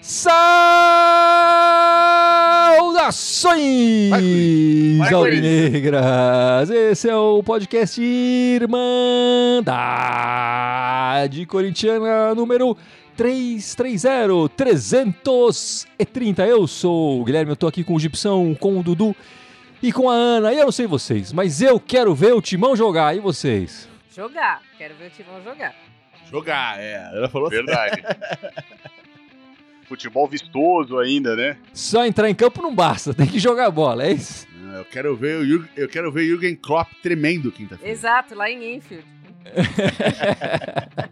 Saudações, Alvinegras! Esse é o podcast Irmandade Corintiana número 330, 330. Eu sou o Guilherme, eu tô aqui com o Gipsão, com o Dudu e com a Ana. E eu não sei vocês, mas eu quero ver o Timão jogar. E vocês? Jogar. Quero ver o Timão jogar. Jogar, é. Ela falou Verdade. Futebol vistoso ainda, né? Só entrar em campo não basta, tem que jogar bola, é isso? Eu quero ver o Jürgen, eu quero ver o Jürgen Klopp tremendo quinta-feira. Exato, lá em Enfield.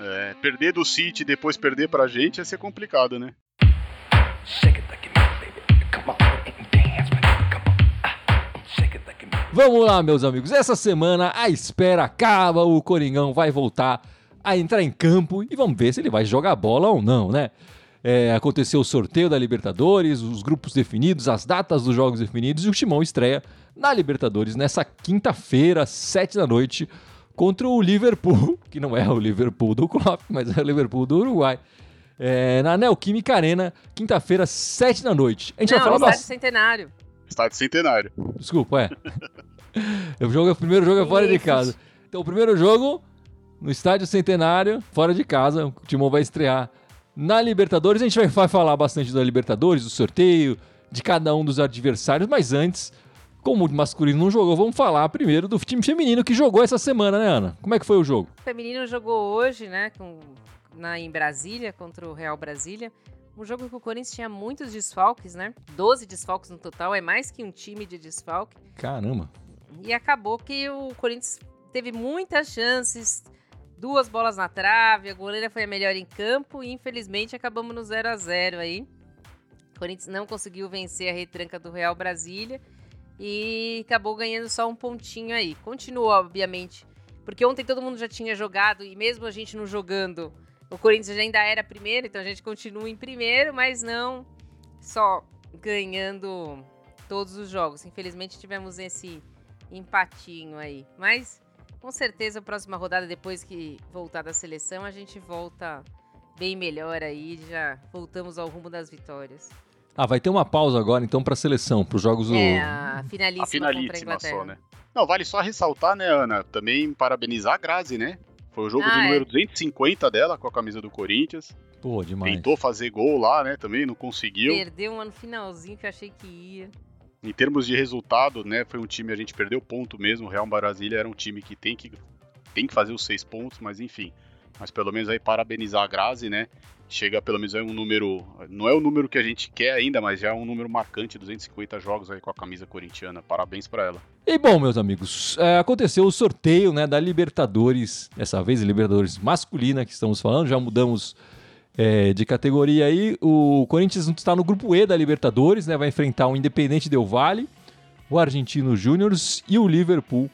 É, perder do City e depois perder pra gente ia ser complicado, né? Vamos lá, meus amigos. Essa semana a espera acaba, o Coringão vai voltar a entrar em campo e vamos ver se ele vai jogar bola ou não, né? É, aconteceu o sorteio da Libertadores, os grupos definidos, as datas dos jogos definidos e o Timão estreia na Libertadores nessa quinta-feira, sete da noite, contra o Liverpool, que não é o Liverpool do Klopp, mas é o Liverpool do Uruguai. É, na Neoquímica Arena, quinta-feira, sete da noite. A gente Não, vai falar estádio bastante. centenário. Estádio Centenário. Desculpa, é. o, jogo, o primeiro jogo é fora de Isso. casa. Então, o primeiro jogo no Estádio Centenário, fora de casa. O Timão vai estrear na Libertadores. A gente vai, vai falar bastante da Libertadores, do sorteio, de cada um dos adversários. Mas antes, como o masculino não jogou, vamos falar primeiro do time feminino que jogou essa semana, né, Ana? Como é que foi o jogo? O feminino jogou hoje, né, com, na, em Brasília, contra o Real Brasília. Um jogo que o Corinthians tinha muitos desfalques, né? 12 desfalques no total, é mais que um time de desfalque. Caramba. E acabou que o Corinthians teve muitas chances, duas bolas na trave, a goleira foi a melhor em campo e infelizmente acabamos no 0 a 0 aí. O Corinthians não conseguiu vencer a retranca do Real Brasília e acabou ganhando só um pontinho aí. Continua, obviamente, porque ontem todo mundo já tinha jogado e mesmo a gente não jogando, o Corinthians ainda era primeiro, então a gente continua em primeiro, mas não só ganhando todos os jogos. Infelizmente tivemos esse empatinho aí. Mas com certeza a próxima rodada, depois que voltar da seleção, a gente volta bem melhor aí. Já voltamos ao rumo das vitórias. Ah, vai ter uma pausa agora, então, pra seleção, pros jogos do. É, a finalíssima, A contra a finalíssima Inglaterra. só, né? Não, vale só ressaltar, né, Ana? Também parabenizar a Grazi, né? Foi o jogo Ah, de é. número 250 dela com a camisa do Corinthians. Pô, demais. Tentou fazer gol lá, né? Também não conseguiu. Perdeu uma no finalzinho que eu achei que ia. Em termos de resultado, né? Foi um time, a gente perdeu ponto mesmo. O Real Brasília era um time que tem que, tem que fazer os seis pontos, mas enfim. Mas pelo menos aí parabenizar a Grazi, né? Chega pelo menos aí um número. Não é o número que a gente quer ainda, mas já é um número marcante 250 jogos aí com a camisa corintiana. Parabéns pra ela. E bom, meus amigos, é, aconteceu o sorteio né, da Libertadores, dessa vez Libertadores masculina que estamos falando, já mudamos é, de categoria aí. O Corinthians está no grupo E da Libertadores, né, vai enfrentar o Independente Del Valle, o Argentino Júnior e o Liverpool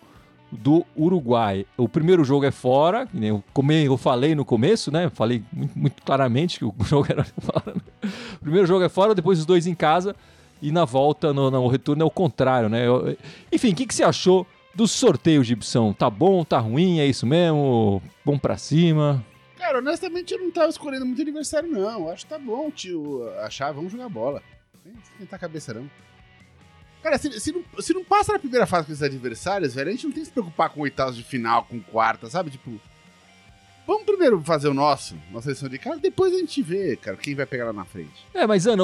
do Uruguai. O primeiro jogo é fora, como eu falei no começo, né? Falei muito, muito claramente que o jogo era fora. né? O primeiro jogo é fora, depois os dois em casa. E na volta, no, no retorno, é o contrário, né? Eu- enfim, o que, que você achou do sorteio, Gibson? Tá bom, tá ruim, é isso mesmo? Bom pra cima? Cara, honestamente eu não tava escolhendo muito aniversário, não. Acho que tá bom, tio. Achar, vamos jogar bola. Sem esquentar a cabeça, não. Cara, se, se não, se não passa na primeira fase com esses adversários, velho, a gente não tem que se preocupar com oitavos de final, com quarta, sabe? Tipo, vamos primeiro fazer o nosso, nossa seleção de casa, depois a gente vê, cara, quem vai pegar lá na frente. É, mas Ana,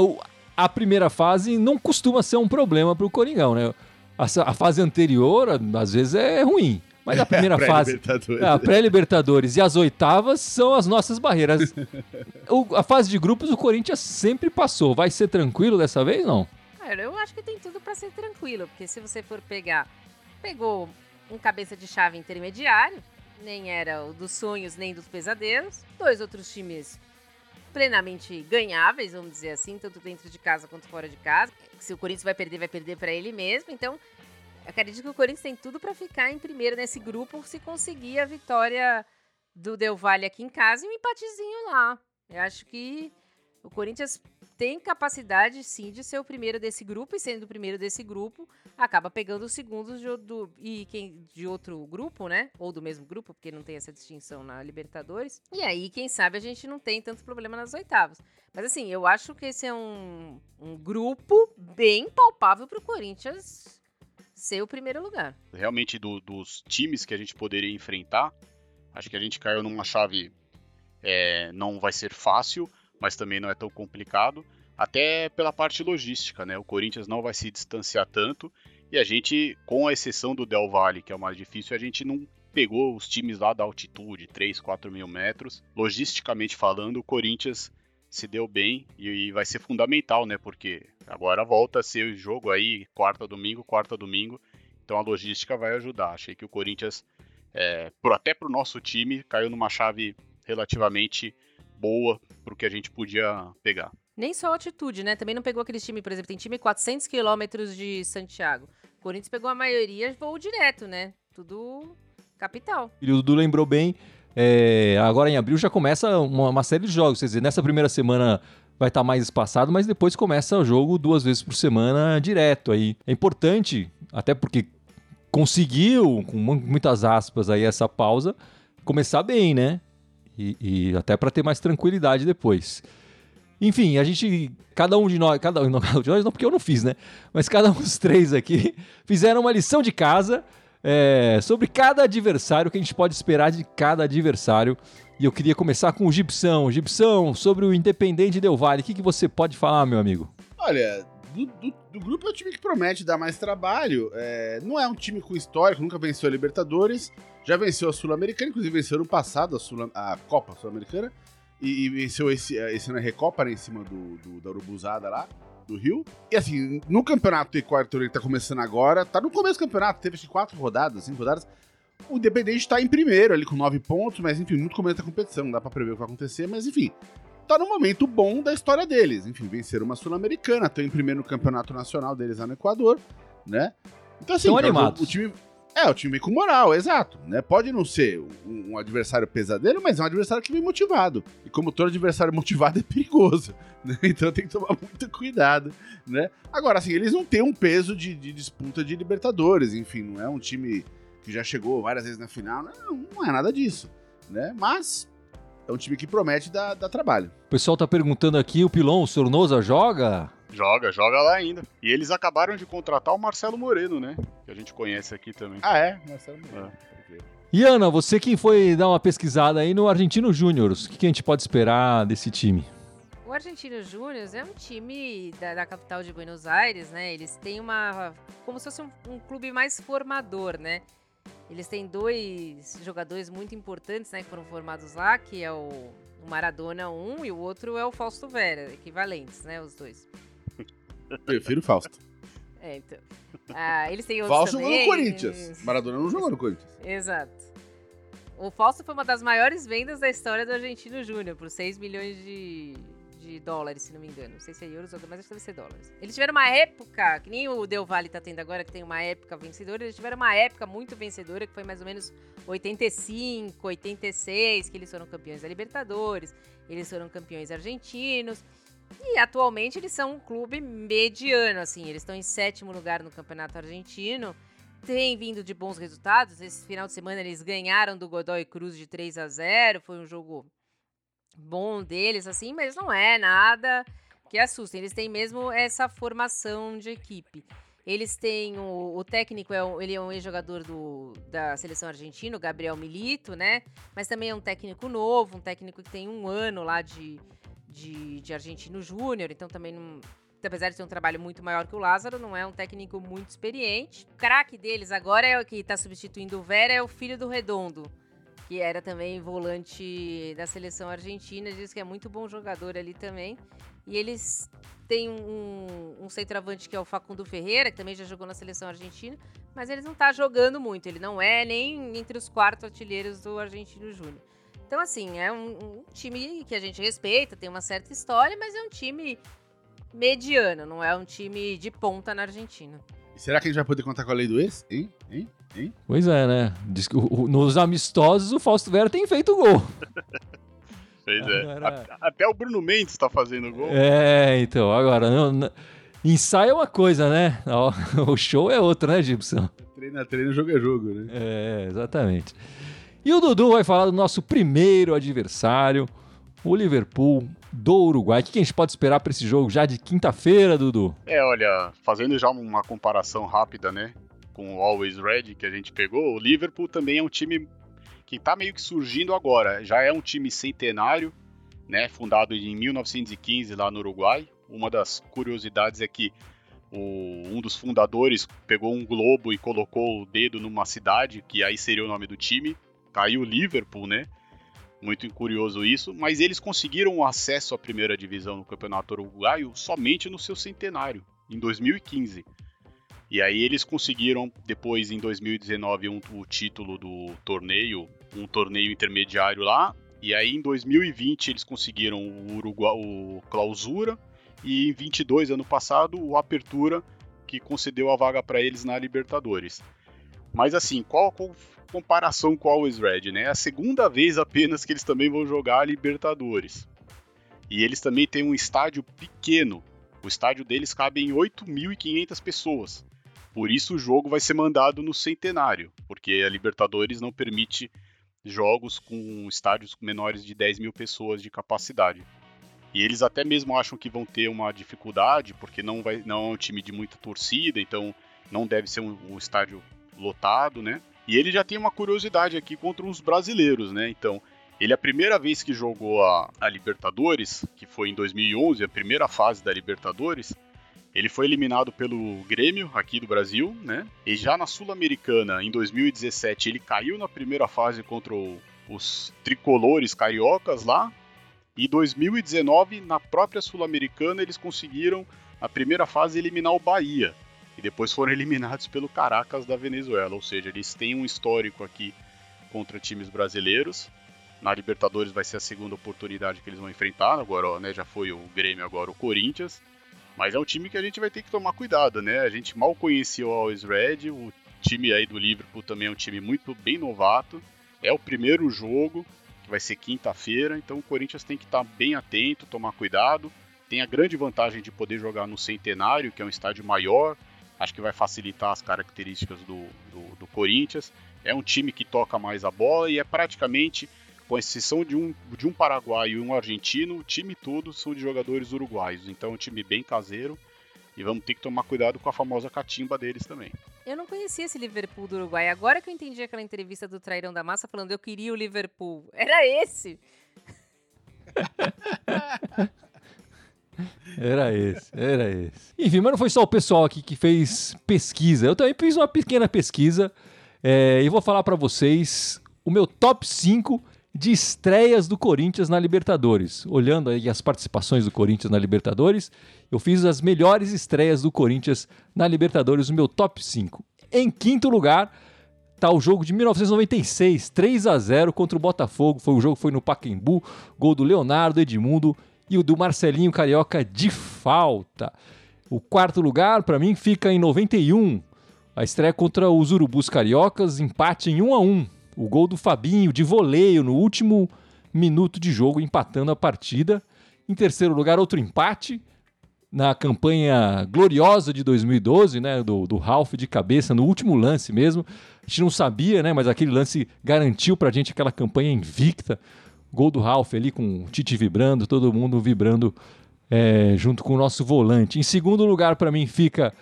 a primeira fase não costuma ser um problema pro Coringão, né? A, a fase anterior, às vezes, é ruim. Mas a primeira fase. Pré-Libertadores. É, a pré-Libertadores e as oitavas são as nossas barreiras. O- a fase de grupos o Corinthians sempre passou. Vai ser tranquilo dessa vez, não? Cara, eu acho que tem tudo pra ser tranquilo, porque se você for pegar, pegou um cabeça de chave intermediário, nem era o dos sonhos nem dos pesadelos, dois outros times plenamente ganháveis, vamos dizer assim, tanto dentro de casa quanto fora de casa. Se o Corinthians vai perder, vai perder pra ele mesmo. Então, eu acredito que o Corinthians tem tudo pra ficar em primeiro nesse grupo se conseguir a vitória do Del Valle aqui em casa e um empatezinho lá. Eu acho que O Corinthians tem capacidade, sim, de ser o primeiro desse grupo, e sendo o primeiro desse grupo, acaba pegando os segundos de, do, e quem, de outro grupo, né? Ou do mesmo grupo, porque não tem essa distinção na Libertadores. E aí, quem sabe, a gente não tem tanto problema nas oitavas. Mas assim, eu acho que esse é um, um grupo bem palpável para o Corinthians ser o primeiro lugar. Realmente, do, dos times que a gente poderia enfrentar, acho que a gente caiu numa chave. É, não vai ser fácil, mas também não é tão complicado. Até pela parte logística, né? O Corinthians não vai se distanciar tanto. E a gente, com a exceção do Del Valle, que é o mais difícil, a gente não pegou os times lá da altitude, 3, 4 mil metros. Logisticamente falando, o Corinthians se deu bem e, vai ser fundamental, né? Porque agora volta a ser o jogo aí, quarta domingo, quarta domingo. Então a logística vai ajudar. Achei que o Corinthians, é, até para o nosso time, caiu numa chave relativamente boa pro que a gente podia pegar. Nem só altitude, né? Também não pegou aqueles time, por exemplo, tem time 400 quilômetros de Santiago. O Corinthians pegou a maioria voo direto, né? Tudo capital. E o Dudu lembrou bem, é, agora em abril já começa uma, uma, série de jogos. Quer dizer, nessa primeira semana vai estar tá mais espaçado, mas depois começa o jogo duas vezes por semana direto. Aí é importante, até porque conseguiu, com muitas aspas aí, essa pausa, começar bem, né? E, e até para ter mais tranquilidade depois. Enfim, a gente, cada um de nós, cada um de nós não, porque eu não fiz, né? Mas cada um dos três aqui fizeram uma lição de casa é, sobre cada adversário, que a gente pode esperar de cada adversário. E eu queria começar com o Gibson. Gibson, sobre o Independente Del Vale, o que, que você pode falar, meu amigo? Olha, do, do, do, grupo é o time que promete dar mais trabalho. É, não é um time com histórico, nunca venceu a Libertadores. Já venceu a Sul-Americana, inclusive venceu no passado a, Sul a Copa Sul-Americana. E, e, venceu esse, esse ano a Recopa né, em cima do, do, da Urubuzada lá, do Rio. E assim, no campeonato T4 que tá começando agora, tá no começo do campeonato, teve acho, quatro rodadas, cinco rodadas. O Independente tá em primeiro ali com nove pontos, mas enfim, muito começo da competição, não dá pra prever o que vai acontecer, mas enfim, tá no momento bom da história deles. Enfim, venceram uma Sul-Americana, estão em primeiro no campeonato nacional deles lá no Equador, né? Então, assim, o, o, time. É, o time com moral, exato. Né? Pode não ser um, um, adversário pesadelo, mas é um adversário que vem motivado. E como todo adversário motivado é perigoso. Né? Então tem que tomar muito cuidado. Né? Agora, assim, eles não têm um peso de, de, disputa de Libertadores. Enfim, não é um time que já chegou várias vezes na final. Não, não é nada disso. Né? Mas é um time que promete dar, dar trabalho. O pessoal tá perguntando aqui, o Pilon, o Sornosa joga? Joga, joga lá ainda. E eles acabaram de contratar o Marcelo Moreno, né? Que a gente conhece aqui também. Ah, é? Marcelo Moreno. É. E Ana, você quem foi dar uma pesquisada aí no Argentino Júnior, o que a gente pode esperar desse time? O Argentino Júnior é um time da, da, capital de Buenos Aires, né? Eles têm uma. como se fosse um, um clube mais formador, né? Eles têm dois jogadores muito importantes, né, que foram formados lá, que é o, o Maradona um e o outro é o Fausto Vera, equivalentes, né, os dois. Prefiro o Fausto. É, então. Ah, eles têm outros Fausto jogou no Corinthians. Maradona não jogou no Corinthians. Exato. O Fausto foi uma das maiores vendas da história do Argentino Júnior, por 6 milhões de, de dólares, se não me engano. Não sei se é euros, mas acho que deve ser dólares. Eles tiveram uma época, que nem o Del Valle tá tendo agora, que tem uma época vencedora, eles tiveram uma época muito vencedora, que foi mais ou menos 85, 86, que eles foram campeões da Libertadores, eles foram campeões argentinos. E atualmente eles são um clube mediano, assim, eles estão em sétimo lugar no Campeonato Argentino. Tem vindo de bons resultados. Esse final de semana eles ganharam do Godoy Cruz de 3 a 0. Foi um jogo bom deles, assim, mas não é nada que assusta. Eles têm mesmo essa formação de equipe. Eles têm o, o técnico, é, ele é um ex-jogador da seleção argentina, o Gabriel Milito, né? Mas também é um técnico novo, um técnico que tem um ano lá de, de, de argentino júnior, então também não, apesar de ter um trabalho muito maior que o Lázaro, não é um técnico muito experiente. O craque deles agora é o que está substituindo o Vera, é o filho do Redondo, que era também volante da seleção argentina, diz que é muito bom jogador ali também. E eles têm um, um centroavante que é o Facundo Ferreira, que também já jogou na seleção argentina, mas ele não está jogando muito, ele não é nem entre os quatro artilheiros do Argentino Júnior. Então, assim, é um, um, time que a gente respeita, tem uma certa história, mas é um time mediano, não é um time de ponta na Argentina. E será que a gente vai poder contar com a lei do ex? Hein? Hein? Hein? Pois é, né? Diz que o, o, nos amistosos o Fausto Vera tem feito gol. Pois é. Agora- A- Até o Bruno Mendes tá fazendo gol. É, então, agora, não, não- ensaio é uma coisa, né? O show é outra, né, Gibson? Treino a treino, jogo é jogo, né? É, exatamente. E o Dudu vai falar do nosso primeiro adversário, o Liverpool do Uruguai. O que a gente pode esperar para esse jogo já de quinta-feira, Dudu? É, olha, fazendo já uma comparação rápida, né, com o Always Red que a gente pegou, o Liverpool também é um time que tá meio que surgindo agora. Já é um time centenário, né, fundado em 1915 lá no Uruguai. Uma das curiosidades é que o- um dos fundadores pegou um globo e colocou o dedo numa cidade, que aí seria o nome do time. Aí o Liverpool, né? Muito curioso isso, mas eles conseguiram o acesso à primeira divisão no Campeonato Uruguaio somente no seu centenário, em 2015. E aí eles conseguiram, depois em 2019, um- o título do torneio, um torneio intermediário lá. E aí em 2020 eles conseguiram o, Uruguai, o Clausura. E em 22, ano passado, o Apertura, que concedeu a vaga para eles na Libertadores. Mas assim, qual co- comparação com o Always Red, né? É a segunda vez apenas que eles também vão jogar a Libertadores. E eles também têm um estádio pequeno. O estádio deles cabe em 8.500 pessoas. Por isso o jogo vai ser mandado no centenário, porque a Libertadores não permite jogos com estádios menores de 10 mil pessoas de capacidade. E eles até mesmo acham que vão ter uma dificuldade, porque não, vai, não é um time de muita torcida, então não deve ser um, um estádio lotado, né? E ele já tem uma curiosidade aqui contra os brasileiros, né? Então, ele a primeira vez que jogou a, a Libertadores, que foi em 2011, a primeira fase da Libertadores, ele foi eliminado pelo Grêmio aqui do Brasil, né? E já na Sul-Americana, em 2017, ele caiu na primeira fase contra o- os tricolores cariocas lá. E 2019, na própria Sul-Americana, eles conseguiram, na primeira fase, eliminar o Bahia. E depois foram eliminados pelo Caracas da Venezuela. Ou seja, eles têm um histórico aqui contra times brasileiros. Na Libertadores vai ser a segunda oportunidade que eles vão enfrentar. Agora, né, já foi o Grêmio, agora o Corinthians. Mas é um time que a gente vai ter que tomar cuidado, né? A gente mal conhecia o Always Red, o time aí do Liverpool também é um time muito bem novato. É o primeiro jogo, que vai ser quinta-feira, então o Corinthians tem que estar bem atento, tomar cuidado. Tem a grande vantagem de poder jogar no Centenário, que é um estádio maior. Acho que vai facilitar as características do, do, do Corinthians. É um time que toca mais a bola e é praticamente, com exceção de um, de um paraguaio e um argentino, o time todo são de jogadores uruguaios. Então é um time bem caseiro e vamos ter que tomar cuidado com a famosa catimba deles também. Eu não conhecia esse Liverpool do Uruguai. Agora que eu entendi aquela entrevista do Trairão da Massa falando eu queria o Liverpool. Era esse. Era esse, era esse. Enfim, mas não foi só o pessoal aqui que fez pesquisa. Eu também fiz uma pequena pesquisa é, e vou falar pra vocês o meu top 5 de estreias do Corinthians na Libertadores. Olhando aí as participações do Corinthians na Libertadores, eu fiz as melhores estreias do Corinthians na Libertadores, o meu top 5. Em quinto lugar, tá o jogo de 1996, 3 a 0 contra o Botafogo. Foi o jogo foi no Pacaembu, gol do Leonardo Edmundo e o do Marcelinho Carioca de falta. O quarto lugar para mim fica em 91. A estreia contra os Urubus Cariocas, empate em 1 a 1. O gol do Fabinho de voleio no último minuto de jogo empatando a partida. Em terceiro lugar, outro empate na campanha gloriosa de 2012, né, do, do Ralph de cabeça, no último lance mesmo. A gente não sabia, né, mas aquele lance garantiu pra gente aquela campanha invicta. Gol do Ralph ali com o Tite vibrando, todo mundo vibrando é, junto com o nosso volante. Em segundo lugar, para mim, fica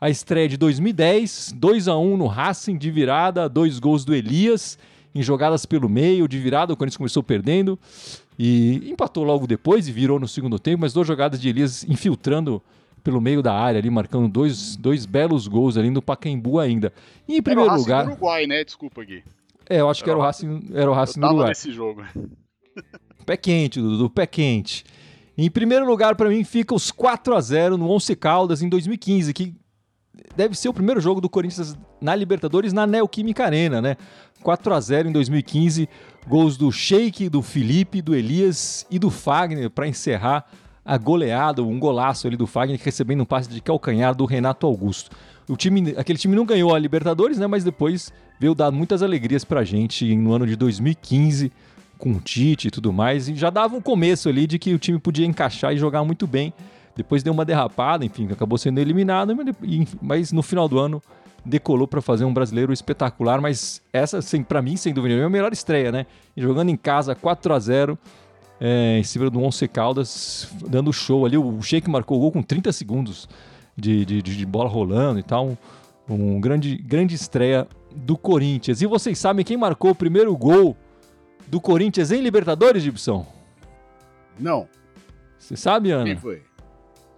a estreia de 2010, 2 a 1 no Racing de virada, dois gols do Elias em jogadas pelo meio, de virada, o Corinthians começou perdendo e empatou logo depois e virou no segundo tempo, mas duas jogadas de Elias infiltrando pelo meio da área ali, marcando dois, dois belos gols ali no Pacaembu ainda. E em Era o primeiro Racing lugar, Uruguai, né? Desculpa, Gui. é, eu acho que era o Racing, era o Eu Racing do tava Uruguai. nesse jogo. Pé quente, Dudu, pé quente. Em primeiro lugar, para mim, fica os 4 a 0 no Once Caldas em 2015, que deve ser o primeiro jogo do Corinthians na Libertadores na Neoquímica Arena, né? 4 a 0 em 2015, gols do Sheik, do Felipe, do Elias e do Fagner para encerrar a goleada, um golaço ali do Fagner recebendo um passe de calcanhar do Renato Augusto. O time, aquele time não ganhou a Libertadores, né? Mas depois veio dar muitas alegrias pra gente no ano de 2015 com o Tite e tudo mais, e já dava um começo ali de que o time podia encaixar e jogar muito bem. Depois deu uma derrapada, enfim, acabou sendo eliminado, mas no final do ano decolou para fazer um brasileiro espetacular, mas essa, para mim, sem dúvida, é a melhor estreia, né? jogando em casa 4 a 0 é, em cima do Once Caldas, dando show ali. O Sheik marcou o gol com 30 segundos de, de, de bola rolando e tal. Um grande, grande estreia do Corinthians. E vocês sabem quem marcou o primeiro gol do Corinthians em Libertadores, Gibson? Não. Você sabe, Ana? Quem foi?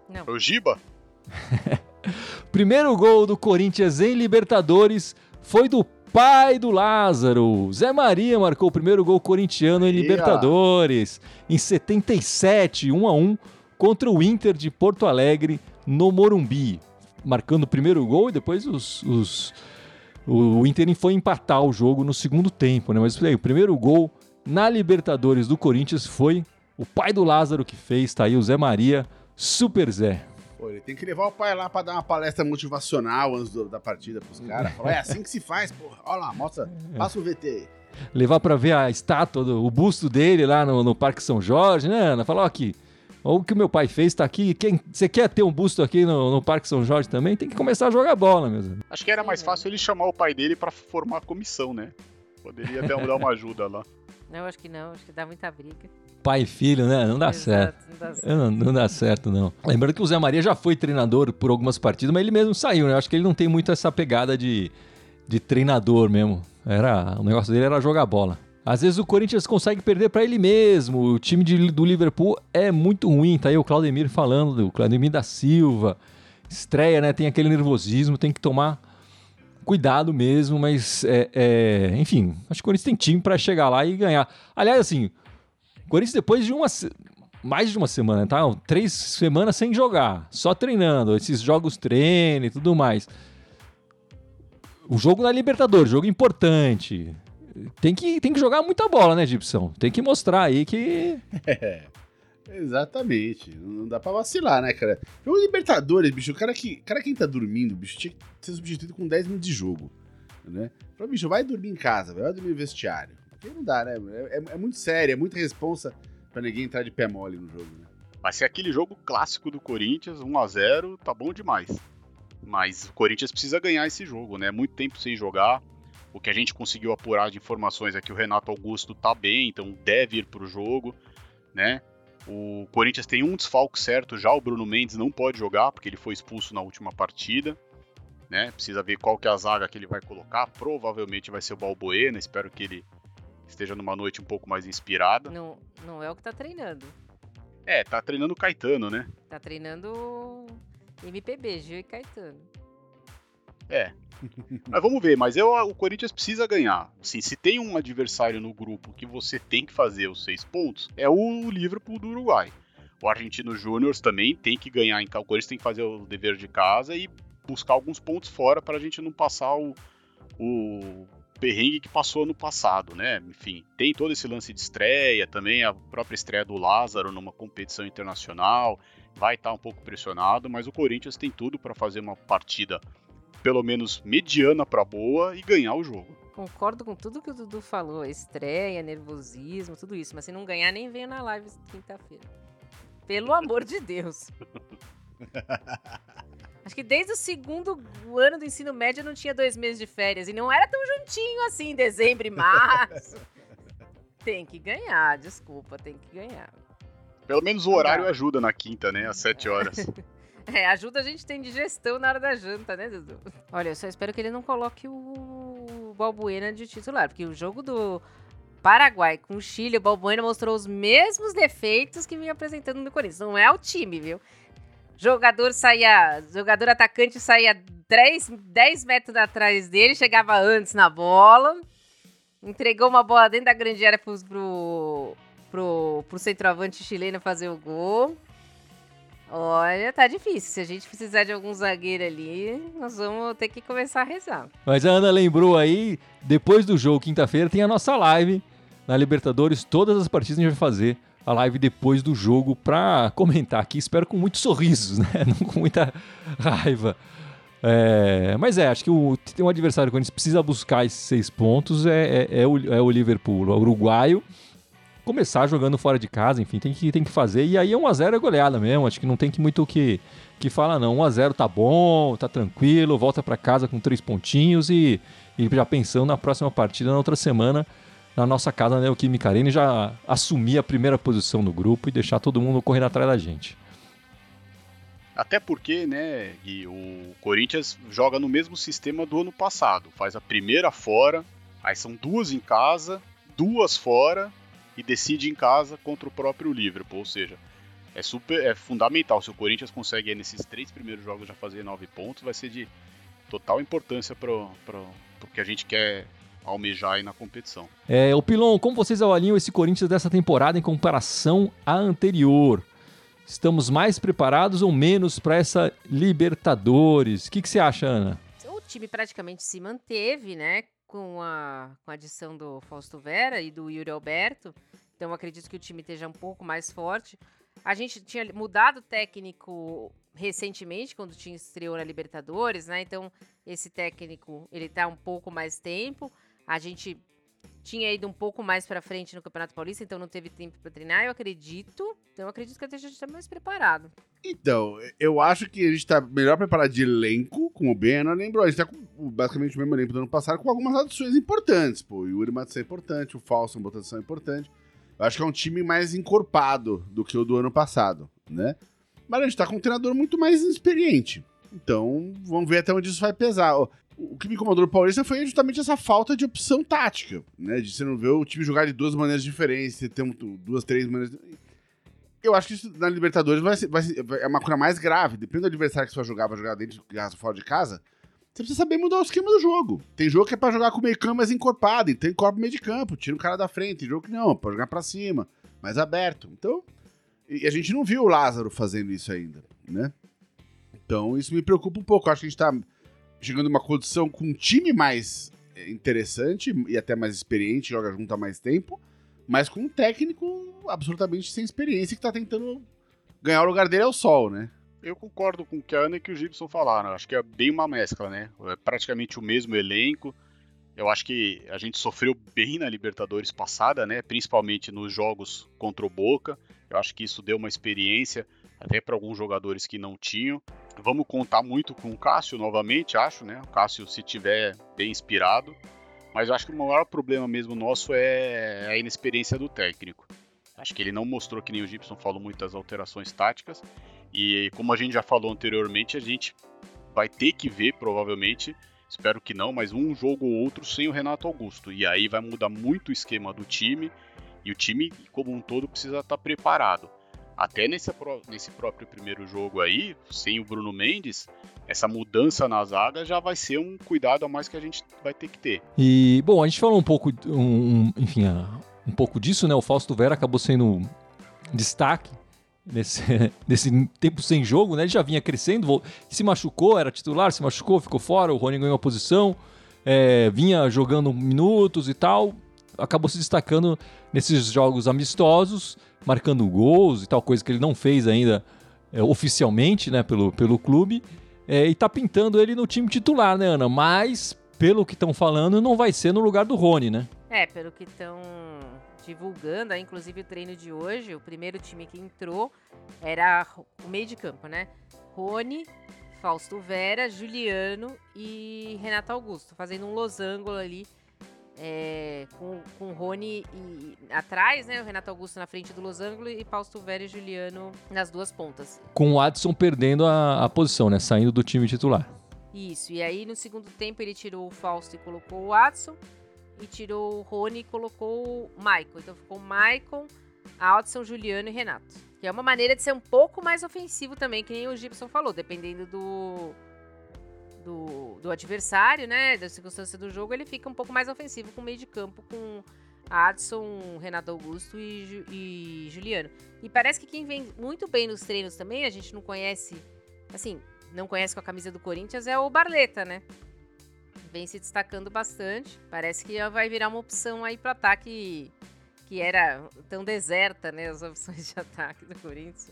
Não. Foi o Giba? Primeiro gol do Corinthians em Libertadores foi do pai do Lázaro. Zé Maria marcou o primeiro gol corintiano em Libertadores em 77, 1 a 1 contra o Inter de Porto Alegre no Morumbi, marcando o primeiro gol e depois os, os o Inter foi empatar o jogo no segundo tempo, né? Mas aí, o primeiro gol na Libertadores do Corinthians foi o pai do Lázaro que fez, tá aí o Zé Maria, Super Zé. Pô, ele tem que levar o pai lá pra dar uma palestra motivacional antes do, da partida pros caras. Falar, é assim que se faz, porra. Olha lá, mostra, passa o VT aí. Levar pra ver a estátua, do, o busto dele lá no, no Parque São Jorge, né, Ana? Falar, ó, aqui, o que o meu pai fez tá aqui. Quem, você quer ter um busto aqui no, no Parque São Jorge também? Tem que começar a jogar bola mesmo. Acho que era mais fácil ele chamar o pai dele pra formar a comissão, né? Poderia dar uma ajuda lá. Não, acho que não, acho que dá muita briga. Pai e filho, né? Não dá Exato, certo. Não dá certo. Não, não dá certo, não. Lembrando que o Zé Maria já foi treinador por algumas partidas, mas ele mesmo saiu, né? Eu acho que ele não tem muito essa pegada de, de treinador mesmo. Era, o negócio dele era jogar bola. Às vezes o Corinthians consegue perder para ele mesmo. O time de, do Liverpool é muito ruim. Tá aí o Claudemir falando, o Claudemir da Silva. Estreia, né? Tem aquele nervosismo, tem que tomar cuidado mesmo, mas é, é, enfim, acho que o Corinthians tem time para chegar lá e ganhar. Aliás, assim, o Corinthians depois de uma mais de uma semana, tá? Três semanas sem jogar, só treinando, esses jogos treino e tudo mais. O jogo na Libertadores, jogo importante. Tem que, tem que jogar muita bola, né, Gibson? Tem que mostrar aí que. Exatamente. Não dá pra vacilar, né, cara? O Libertadores, bicho, o cara que, cara quem tá dormindo, bicho, tinha que ser substituído com 10 minutos de jogo. Né? Fala, bicho, vai dormir em casa, vai dormir no vestiário. Porque não dá, né? É, é, é muito sério, é muita responsa pra ninguém entrar de pé mole no jogo, né? Vai ser aquele jogo clássico do Corinthians, 1x0, tá bom demais. Mas o Corinthians precisa ganhar esse jogo, né? Muito tempo sem jogar. O que a gente conseguiu apurar de informações é que o Renato Augusto tá bem, então deve ir pro jogo, né? O Corinthians tem um desfalque certo já, o Bruno Mendes não pode jogar porque ele foi expulso na última partida, né? Precisa ver qual que é a zaga que ele vai colocar. Provavelmente vai ser o Balbuena, espero que ele esteja numa noite um pouco mais inspirada. Não, não é o que tá treinando. É, tá treinando o Caetano, né? Tá treinando MPB, Gil e Caetano. É. Mas vamos ver, mas eu, o Corinthians precisa ganhar. Assim, se tem um adversário no grupo que você tem que fazer os seis pontos, é o Liverpool do Uruguai. O Argentino Júnior também tem que ganhar, então o Corinthians tem que fazer o dever de casa e buscar alguns pontos fora para a gente não passar o, o perrengue que passou no passado, né? Enfim, tem todo esse lance de estreia, também a própria estreia do Lázaro numa competição internacional, vai estar tá um pouco pressionado, mas o Corinthians tem tudo para fazer uma partida pelo menos mediana para boa e ganhar o jogo. Concordo com tudo que o Dudu falou, estreia, nervosismo, tudo isso, mas se não ganhar nem venho na live quinta-feira. Pelo amor de Deus. Acho que desde o segundo ano do ensino médio eu não tinha dois meses de férias. E não era tão juntinho assim, dezembro e março. tem que ganhar, desculpa, tem que ganhar. Pelo menos o horário ajuda na quinta, né? Às sete horas. É, ajuda a gente tem digestão na hora da janta, né, Dudu? Olha, eu só espero que ele não coloque o Balbuena de titular, porque o jogo do Paraguai com o Chile, o Balbuena mostrou os mesmos defeitos que vinha apresentando no Corinthians. Não é o time, viu? Jogador saía. Jogador atacante saía 3, 10 metros atrás dele, chegava antes na bola. Entregou uma bola dentro da grande área pro, pro, pro, centroavante chileno fazer o gol. Olha, tá difícil. Se a gente precisar de algum zagueiro ali, nós vamos ter que começar a rezar. Mas a Ana lembrou aí, depois do jogo, quinta-feira, tem a nossa live na Libertadores. Todas as partidas a gente vai fazer a live depois do jogo pra comentar aqui. Espero com muitos sorrisos, né? Não com muita raiva. É, mas é, acho que o, tem um adversário que a gente precisa buscar esses seis pontos é, é, é, o, é o Liverpool, o uruguaio. Começar jogando fora de casa, enfim, tem que, tem que fazer. E aí é 1x0 é goleada mesmo, acho que não tem que muito o que, que falar não. 1x0 tá bom, tá tranquilo, volta para casa com três pontinhos e, e já pensando na próxima partida, na outra semana, na nossa casa, né, o Kimi Arena, já assumir a primeira posição no grupo e deixar todo mundo correndo atrás da gente. Até porque, né, Gui, o Corinthians joga no mesmo sistema do ano passado. Faz a primeira fora, aí são duas em casa, duas fora e decide em casa contra o próprio Liverpool. Ou seja, é super é fundamental. Se o Corinthians consegue nesses três primeiros jogos já fazer nove pontos, vai ser de total importância para o que a gente quer almejar aí na competição. É, o Pilon, como vocês avaliam esse Corinthians dessa temporada em comparação à anterior? Estamos mais preparados ou menos para essa Libertadores? O que, que você acha, Ana? O time praticamente se manteve, né? Com a, com a adição do Fausto Vera e do Yuri Alberto. Então acredito que o time esteja um pouco mais forte. A gente tinha mudado o técnico recentemente, quando tinha estreou na Libertadores, né? Então, esse técnico, ele tá um pouco mais tempo. A gente tinha ido um pouco mais para frente no Campeonato Paulista, então não teve tempo para treinar, eu acredito. Então eu acredito que a gente está mais preparado. Então, eu acho que a gente está melhor preparado de elenco, como o Bena lembrou. A gente está com basicamente o mesmo elenco do ano passado, com algumas adições importantes. Pô, o Yuri Matos é importante, o Falso botação importante. Eu acho que é um time mais encorpado do que o do ano passado, né? Mas a gente está com um treinador muito mais experiente. Então, vamos ver até onde isso vai pesar o que me incomodou no Paulista foi justamente essa falta de opção tática, né? De você não ver o time jogar de duas maneiras diferentes, ter duas, três maneiras. Eu acho que isso na Libertadores vai ser, vai ser, é uma coisa mais grave. Depende do adversário que você vai jogar, vai jogar dentro de casa, fora de casa. Você precisa saber mudar o esquema do jogo. Tem jogo que é pra jogar com meio campo mais encorpado, então encorpa o meio de campo, tira o cara da frente. Tem jogo que não, pra jogar pra cima, mais aberto. Então, e a gente não viu o Lázaro fazendo isso ainda, né? Então, isso me preocupa um pouco. Eu acho que a gente tá chegando numa condição com um time mais eh, interessante e até mais experiente, joga junto há mais tempo, mas com um técnico absolutamente sem experiência que tá tentando ganhar o lugar dele ao sol, né? Eu concordo com o que a Ana e que o Gibson falaram. Acho que é bem uma mescla, né? É praticamente o mesmo elenco. Eu acho que a gente sofreu bem na Libertadores passada, né? Principalmente nos jogos contra o Boca. Eu acho que isso deu uma experiência até para alguns jogadores que não tinham. Vamos contar muito com o Cássio novamente, acho, né? O Cássio, se tiver bem inspirado. Mas eu acho que o maior problema mesmo nosso é a inexperiência do técnico. Acho que ele não mostrou, que nem o Gibson falou, muitas alterações táticas. E como a gente já falou anteriormente, a gente vai ter que ver, provavelmente, espero que não, mas um jogo ou outro sem o Renato Augusto. E aí vai mudar muito o esquema do time. E o time, como um todo, precisa estar preparado até nesse, nesse próprio primeiro jogo aí, sem o Bruno Mendes, essa mudança na zaga já vai ser um cuidado a mais que a gente vai ter que ter. E, bom, a gente falou um pouco, um, enfim, um pouco disso, né? O Fausto Vera acabou sendo destaque nesse, nesse tempo sem jogo, né? Ele já vinha crescendo, se machucou, era titular, se machucou, ficou fora, o Rony ganhou a posição, é, vinha jogando minutos e tal, acabou se destacando nesses jogos amistosos marcando gols e tal, coisa que ele não fez ainda é, oficialmente né, pelo, pelo clube. É, e tá pintando ele no time titular, né, Ana? Mas, pelo que estão falando, não vai ser no lugar do Rony, né? É, pelo que estão divulgando, inclusive o treino de hoje, o primeiro time que entrou era o meio de campo, né? Rony, Fausto Vera, Juliano e Renato Augusto, fazendo um losango ali é, com, Rony e, atrás, né? O Renato Augusto na frente do Los Angeles e Fausto Vera e Juliano nas duas pontas. Com o Adson perdendo a, a posição, né? Saindo do time titular. Isso, e aí no segundo tempo ele tirou o Fausto e colocou o Adson, e tirou o Rony e colocou o Michael. Então ficou o Michael, Adson, Juliano e Renato. Que é uma maneira de ser um pouco mais ofensivo também, que nem o Gibson falou, dependendo do, do, do adversário, né? Da circunstância do jogo, ele fica um pouco mais ofensivo com o meio de campo, com Adson, Renato Augusto e, e Juliano. E parece que quem vem muito bem nos treinos também, a gente não conhece, assim, não conhece com a camisa do Corinthians, é o Barleta, né? Vem se destacando bastante. Parece que vai virar uma opção aí para ataque que era tão deserta, né? As opções de ataque do Corinthians.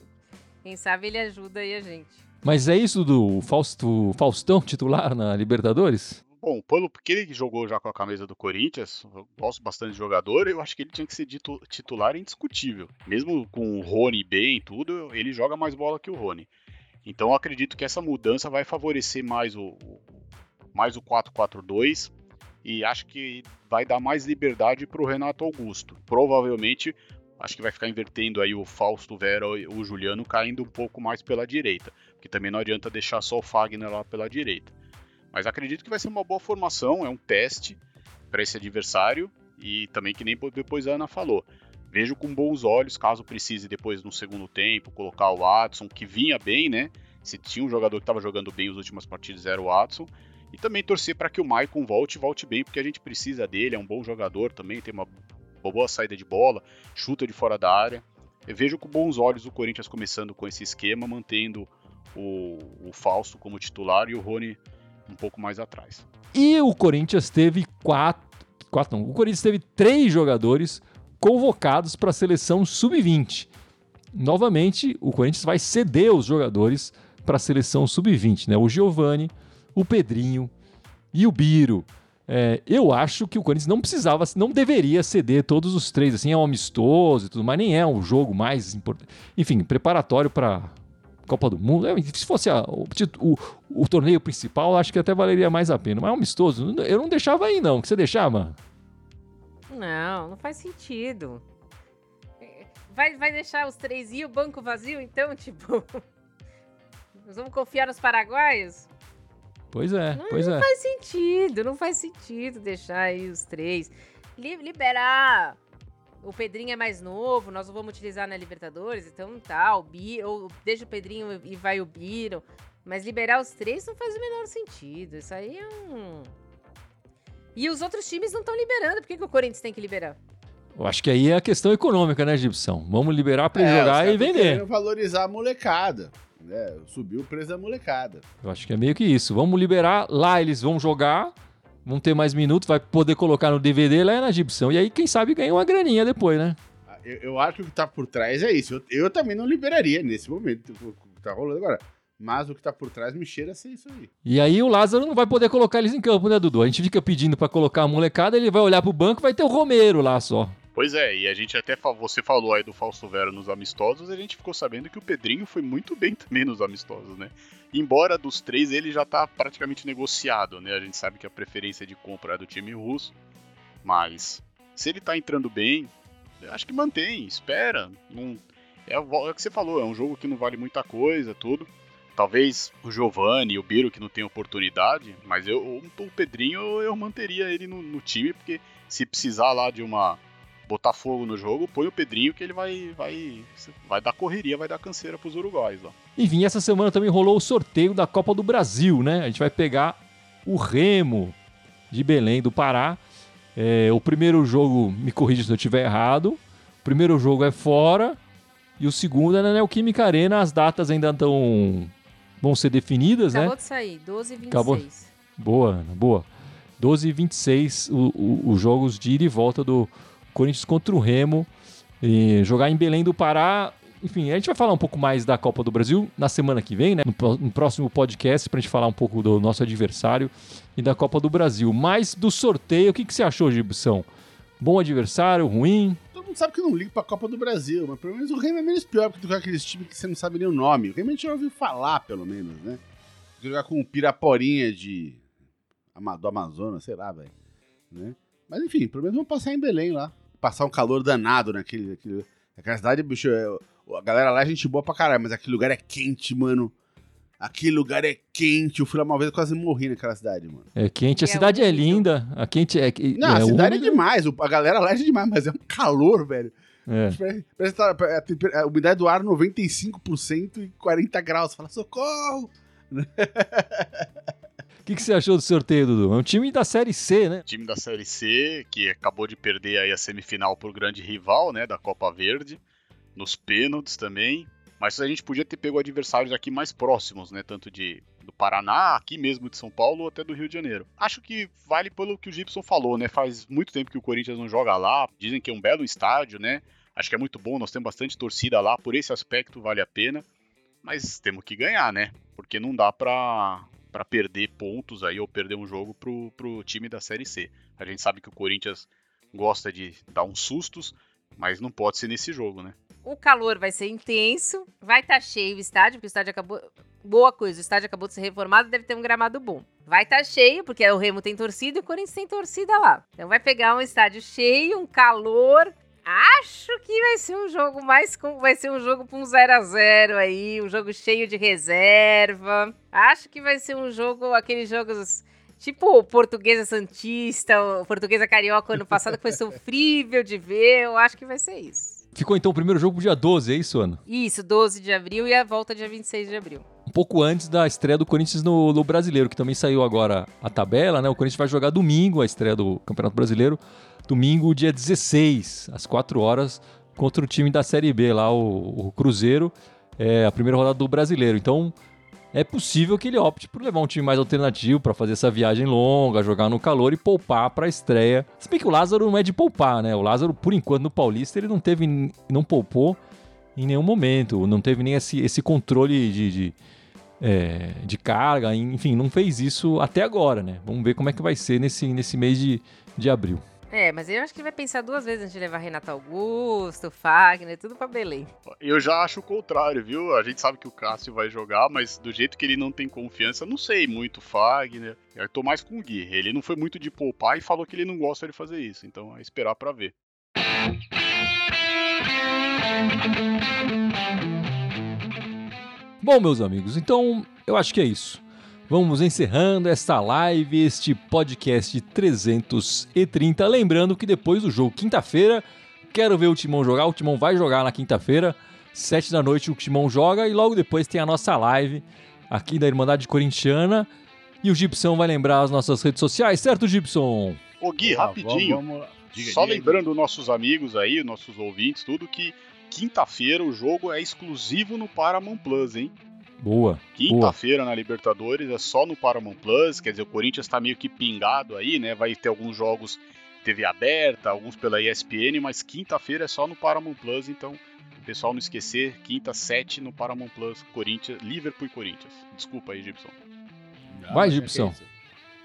Quem sabe ele ajuda aí a gente. Mas é isso do Fausto, Faustão titular na Libertadores? Bom, pelo que ele jogou já com a camisa do Corinthians, gosto bastante de jogador, eu acho que ele tinha que ser titular indiscutível. Mesmo com o Rony bem e tudo, ele joga mais bola que o Rony. Então eu acredito que essa mudança vai favorecer mais o, mais o 4-4-2 e acho que vai dar mais liberdade para o Renato Augusto. Provavelmente acho que vai ficar invertendo aí o Fausto Vera e o Juliano caindo um pouco mais pela direita, porque também não adianta deixar só o Fagner lá pela direita. Mas acredito que vai ser uma boa formação, é um teste para esse adversário e também que nem depois a Ana falou. Vejo com bons olhos, caso precise depois no segundo tempo colocar o Watson, que vinha bem, né? Se tinha um jogador que estava jogando bem as últimas partidas era o Watson. E também torcer para que o Maicon volte volte bem, porque a gente precisa dele, é um bom jogador também, tem uma boa saída de bola, chuta de fora da área. Eu vejo com bons olhos o Corinthians começando com esse esquema, mantendo o, o como titular e o Rony um pouco mais atrás. E o Corinthians teve quatro, quatro não, o Corinthians teve três jogadores convocados para a seleção sub-20. Novamente, o Corinthians vai ceder os jogadores para a seleção sub-20, né? O Giovani, o Pedrinho e o Biro. É, eu acho que o Corinthians não precisava, não deveria ceder todos os três. Assim, é um amistoso e tudo, mas nem é um jogo mais importante. Enfim, preparatório para Copa do Mundo. É, se fosse a, o, o, o, torneio principal, acho que até valeria mais a pena. Mas é um amistoso, eu não deixava aí, não. Que você deixava? Não, não faz sentido. Vai, vai deixar os três e o banco vazio, então, tipo. Nós vamos confiar nos paraguaios? Pois é, não, pois não é. Não faz sentido, não faz sentido deixar aí os três. Liberar. O Pedrinho é mais novo, nós não vamos utilizar na Libertadores, então tá, o Bi, ou deixa o Pedrinho e vai o Biro. Mas liberar os três não faz o menor sentido. Isso aí é um. E os outros times não estão liberando. Por que, que o Corinthians tem que liberar? Eu acho que aí é a questão econômica, né, Gibson? Vamos liberar para é, jogar e vender. valorizar a molecada né? Subiu o preço da molecada. Eu acho que é meio que isso. Vamos liberar, lá eles vão jogar, vão ter mais minutos, vai poder colocar no DVD lá na exibição. E aí, quem sabe, ganha uma graninha depois, né? Ah, eu, eu acho que o que tá por trás é isso. Eu, eu também não liberaria nesse momento o que tá rolando agora. Mas o que tá por trás me cheira a ser isso aí. E aí o Lázaro não vai poder colocar eles em campo, né, Dudu? A gente fica pedindo para colocar a molecada, ele vai olhar pro banco vai ter o Romero lá só. Pois é, e a gente até você falou aí do Fausto Vera nos amistosos, a gente ficou sabendo que o Pedrinho foi muito bem também nos amistosos, né? Embora dos três ele já tá praticamente negociado, né? A gente sabe que a preferência de compra é do time russo, mas se ele tá entrando bem, acho que mantém, espera. Não, é, é o que você falou, é um jogo que não vale muita coisa, tudo. Talvez o Giovanni e o Biro que não tem oportunidade, mas eu, o Pedrinho eu manteria ele no, no time, porque se precisar lá de uma botar fogo no jogo, põe o Pedrinho que ele vai vai vai dar correria, vai dar canseira pros uruguais lá. Enfim, essa semana também rolou o sorteio da Copa do Brasil, né? A gente vai pegar o Remo de Belém do Pará. É, o primeiro jogo, me corrija se eu estiver errado. O primeiro jogo é fora e o segundo é na Neoquímica Arena. As datas ainda estão vão ser definidas, Acabou né? Acabou de sair, 12 e 26. Acabou. Boa, Ana, boa. 12 e 26 os jogos de ida e volta do, Corinthians contra o Remo. E jogar em Belém do Pará. Enfim, a gente vai falar um pouco mais da Copa do Brasil na semana que vem, né? No, no próximo podcast, para a gente falar um pouco do nosso adversário e da Copa do Brasil. Mas do sorteio, o que, que você achou, Gibson? Bom adversário, ruim? Todo mundo sabe que eu não ligo pra Copa do Brasil, mas pelo menos o Remo é menos pior do que aqueles times que você não sabe nem o nome. O Remo a gente já ouviu falar, pelo menos, né? Jogar com o Piraporinha de. do Amazonas, sei lá, velho. Né? Mas enfim, pelo menos vamos passar em Belém lá passar um calor danado naquele. Naquele, naquela cidade, bicho. É, a galera lá é gente boa pra caralho, mas aquele lugar é quente, mano. Aquele lugar é quente. Eu fui lá uma vez e quase morri naquela cidade, mano. É quente. A é cidade é linda. A quente é. Não, é a cidade úmido. é demais. A galera lá é demais, mas é um calor, velho. É. Parece que tá, a, a, umidade do ar 95% e 40 graus. Fala, socorro! que, que você achou do sorteio, Dudu? É um time da Série C, né? Time da Série C, que acabou de perder aí a semifinal pro grande rival, né, da Copa Verde, nos pênaltis também. Mas a gente podia ter pego adversários aqui mais próximos, né, tanto de do Paraná, aqui mesmo de São Paulo, até do Rio de Janeiro. Acho que vale pelo que o Gibson falou, né? Faz muito tempo que o Corinthians não joga lá. Dizem que é um belo estádio, né? Acho que é muito bom, nós temos bastante torcida lá, por esse aspecto vale a pena. Mas temos que ganhar, né? Porque não dá pra para perder pontos aí ou perder um jogo pro, pro time da Série C. A gente sabe que o Corinthians gosta de dar uns sustos, mas não pode ser nesse jogo, né? O calor vai ser intenso, vai estar tá cheio o estádio, porque o estádio acabou. Boa coisa, o estádio acabou de ser reformado, deve ter um gramado bom. Vai estar tá cheio, porque o Remo tem torcida e o Corinthians tem torcida lá. Então vai pegar um estádio cheio, um calor. Acho que vai ser um jogo mais com. Vai ser um jogo com um 0 a 0 aí, um jogo cheio de reserva. Acho que vai ser um jogo, aqueles jogos Tipo Portuguesa Santista, Portuguesa Carioca ano passado, que foi sofrível de ver. Eu acho que vai ser isso. Ficou então o primeiro jogo pro dia 12, é isso, Ana? Isso, 12 de abril e a volta dia 26 de abril. Um pouco antes da estreia do Corinthians no, no Brasileiro, que também saiu agora a tabela, né? O Corinthians vai jogar domingo a estreia do Campeonato Brasileiro. Domingo, dia 16, às 4 horas, contra o time da Série B lá, o, o Cruzeiro. É a primeira rodada do Brasileiro. Então, é possível que ele opte por levar um time mais alternativo para fazer essa viagem longa, jogar no calor e poupar para a estreia. Se bem que o Lázaro não é de poupar, né? O Lázaro, por enquanto, no Paulista, ele não teve, não poupou em nenhum momento, não teve nem esse, esse controle de, de, é, de carga, enfim, não fez isso até agora, né? Vamos ver como é que vai ser nesse, nesse mês de, de abril. É, mas eu acho que ele vai pensar duas vezes antes de levar Renato Augusto, Fagner, tudo pra Belém. Eu já acho o contrário, viu? A gente sabe que o Cássio vai jogar, mas do jeito que ele não tem confiança, não sei muito Fagner. Eu tô mais com o Gui. Ele não foi muito de poupar e falou que ele não gosta de fazer isso. Então é esperar para ver. Bom, meus amigos, então eu acho que é isso. Vamos encerrando esta live, este podcast 330. Lembrando que depois do jogo, quinta-feira, quero ver o Timão jogar. O Timão vai jogar na quinta-feira, sete da noite o Timão joga e logo depois tem a nossa live aqui da Irmandade Corintiana. E o Gibson vai lembrar as nossas redes sociais, certo, Gibson? Ô Gui, ah, rapidinho. Vamos, vamos diga, Só diga, lembrando diga. nossos amigos aí, nossos ouvintes, tudo que quinta-feira o jogo é exclusivo no Paramount Plus, hein? Boa. Quinta-feira na Libertadores é só no Paramount Plus, quer dizer, o Corinthians está meio que pingado aí, né? Vai ter alguns jogos TV aberta, alguns pela ESPN, mas quinta-feira é só no Paramount Plus, então o pessoal não esquecer, quinta, sete no Paramount Plus, Corinthians, Liverpool e Corinthians. Desculpa aí, Gibson. Vai, Gibson.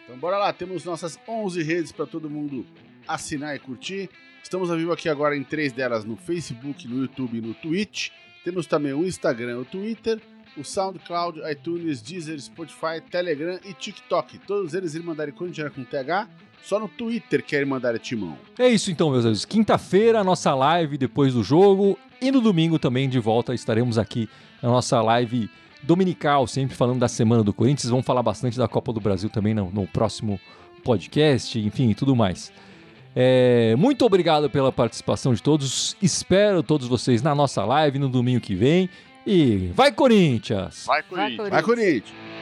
Então bora lá, temos nossas 11 redes para todo mundo assinar e curtir. Estamos ao vivo aqui agora em três delas no Facebook, no YouTube e no Twitch. Temos também o Instagram e o Twitter o SoundCloud, iTunes, Deezer, Spotify, Telegram e TikTok. Todos eles Irmandade Corintiana com TH. Só no Twitter que é Irmandade Timão. É isso então, meus amigos. Quinta-feira, nossa live depois do jogo. E no domingo também de volta estaremos aqui na nossa live dominical, sempre falando da semana do Corinthians. Vamos falar bastante da Copa do Brasil também no, no próximo podcast, enfim, e tudo mais. É, muito obrigado pela participação de todos. Espero todos vocês na nossa live no domingo que vem. E vai Corinthians! Vai Corinthians! Vai Corinthians!